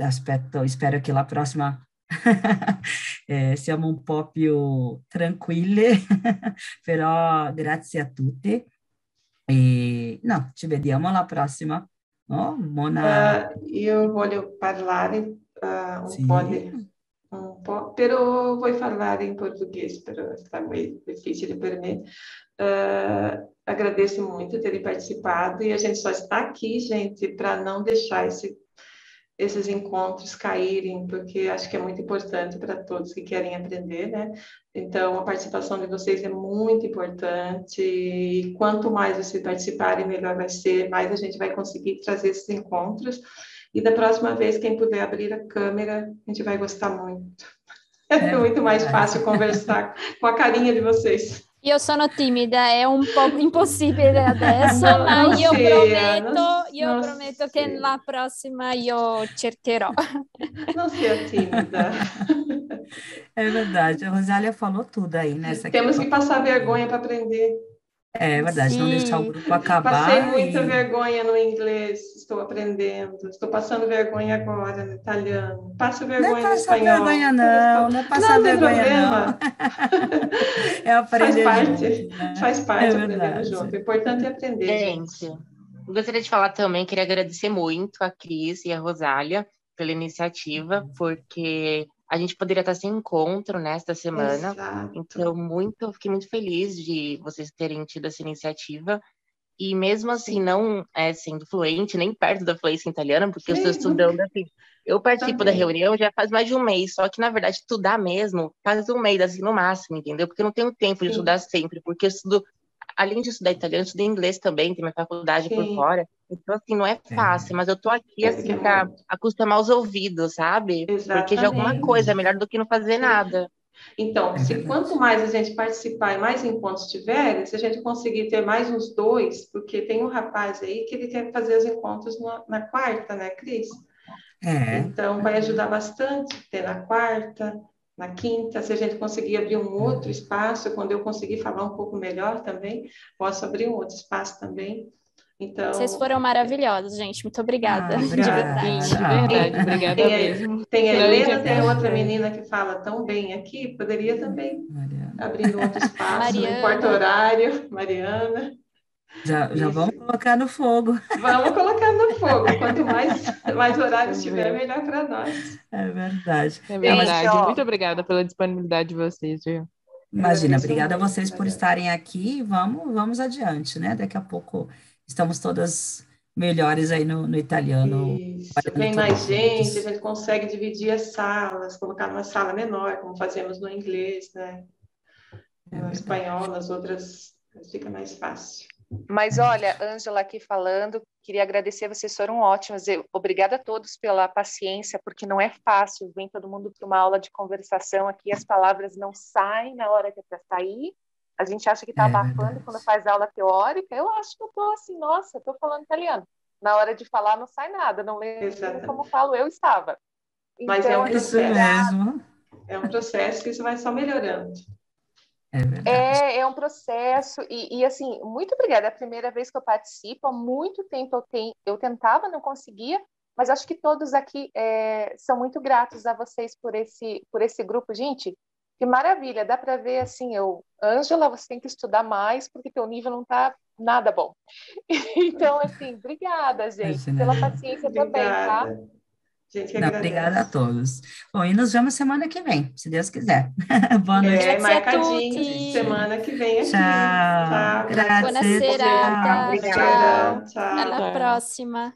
aspetto, spero che la prossima eh, siamo un po' più tranquille, però grazie a tutti. E no, ci vediamo alla prossima. No? Buona... Uh, io voglio parlare uh, un sì. po' di un po', però vuoi parlare in português, però está meio difícil per me. Uh, agradeço muito ter participado e a gente só está aqui, gente, para não deixar esse, esses encontros caírem, porque acho que é muito importante para todos que querem aprender, né? Então, a participação de vocês é muito importante e quanto mais vocês participarem, melhor vai ser, mais a gente vai conseguir trazer esses encontros. E da próxima vez, quem puder abrir a câmera, a gente vai gostar muito. É muito mais fácil conversar com a carinha de vocês. Io sono timida, è un po' impossibile adesso, no, ma io sia, prometto, non, io non prometto che nella prossima io cercherò. Non sia timida. É verdade, a Rosália falou tudo aí nessa Temos que passar vergonha para aprender. É verdade, Sim. não deixar o grupo acabar. Passei muita e... vergonha no inglês, estou aprendendo. Estou passando vergonha agora no italiano. Passo vergonha não é no espanhol. Vergonha, não, não é passar não, vergonha, não. é aprender faz parte, junto, né? Faz parte é aprender junto. O importante é aprender. Gente, gente. gostaria de falar também, queria agradecer muito a Cris e a Rosália pela iniciativa, porque a gente poderia estar sem encontro nesta semana. Exato. Então, muito, fiquei muito feliz de vocês terem tido essa iniciativa. E mesmo assim, não é, sendo fluente, nem perto da fluência italiana, porque Sim. eu estou estudando assim. Eu participo Também. da reunião já faz mais de um mês, só que na verdade estudar mesmo faz um mês, assim, no máximo, entendeu? Porque eu não tenho tempo Sim. de estudar sempre, porque eu estudo além de estudar italiano, estudei inglês também, tem minha faculdade Sim. por fora. Então, assim, não é, é. fácil, é. mas eu tô aqui, assim, para acostumar os ouvidos, sabe? Exatamente. Porque de alguma coisa é melhor do que não fazer nada. Então, se quanto mais a gente participar e mais encontros tiver, se a gente conseguir ter mais uns dois, porque tem um rapaz aí que ele quer fazer os encontros na, na quarta, né, Cris? É. Então, vai ajudar bastante ter na quarta, na quinta, se a gente conseguir abrir um outro espaço, quando eu conseguir falar um pouco melhor também, posso abrir um outro espaço também. Então, Vocês foram maravilhosos, gente. Muito obrigada. Ah, de verdade. De verdade, obrigada tem, mesmo. Tem a Helena, tem outra menina que fala tão bem aqui, poderia também Mariana. abrir um outro espaço, no quarto horário, Mariana. Já, já vamos colocar no fogo. Vamos colocar no fogo. Quanto mais, mais horários tiver, melhor para nós. É verdade. É verdade. Gente, Muito obrigada pela disponibilidade de vocês, viu? Imagina, obrigada a vocês por estarem aqui. Vamos, vamos adiante, né? Daqui a pouco estamos todas melhores aí no, no italiano. Isso. Vem mais gente, a gente consegue dividir as salas, colocar numa sala menor, como fazemos no inglês, né? É no espanhol, nas outras fica mais fácil. Mas olha, Ângela aqui falando, queria agradecer, vocês foram ótimos. Eu, obrigada a todos pela paciência, porque não é fácil, vem todo mundo para uma aula de conversação aqui, as palavras não saem na hora que é para sair. A gente acha que está é abafando quando faz aula teórica. Eu acho que eu estou assim, nossa, estou falando italiano. Na hora de falar não sai nada, não lembro como falo eu estava. Mas é um Então, Isso processo. mesmo. É um processo que isso vai só melhorando. É verdade. É, é um processo, e, e, assim, muito obrigada. É a primeira vez que eu participo, há muito tempo eu, ten, eu tentava, não conseguia, mas acho que todos aqui é, são muito gratos a vocês por esse, por esse grupo. Gente, que maravilha, dá para ver assim, eu, Ângela, você tem que estudar mais, porque teu nível não está nada bom. Então, assim, obrigada, gente, Imagina. pela paciência também, tá? Obrigada. Gente, Não, obrigada a todos. Bom, e nos vemos semana que vem, se Deus quiser. Boa noite. É, Grazie a marcadinho semana que vem aqui. Tchau. Tchau. Buona serata. Tchau. Ciao. Tchau. Alla Ciao. prossima.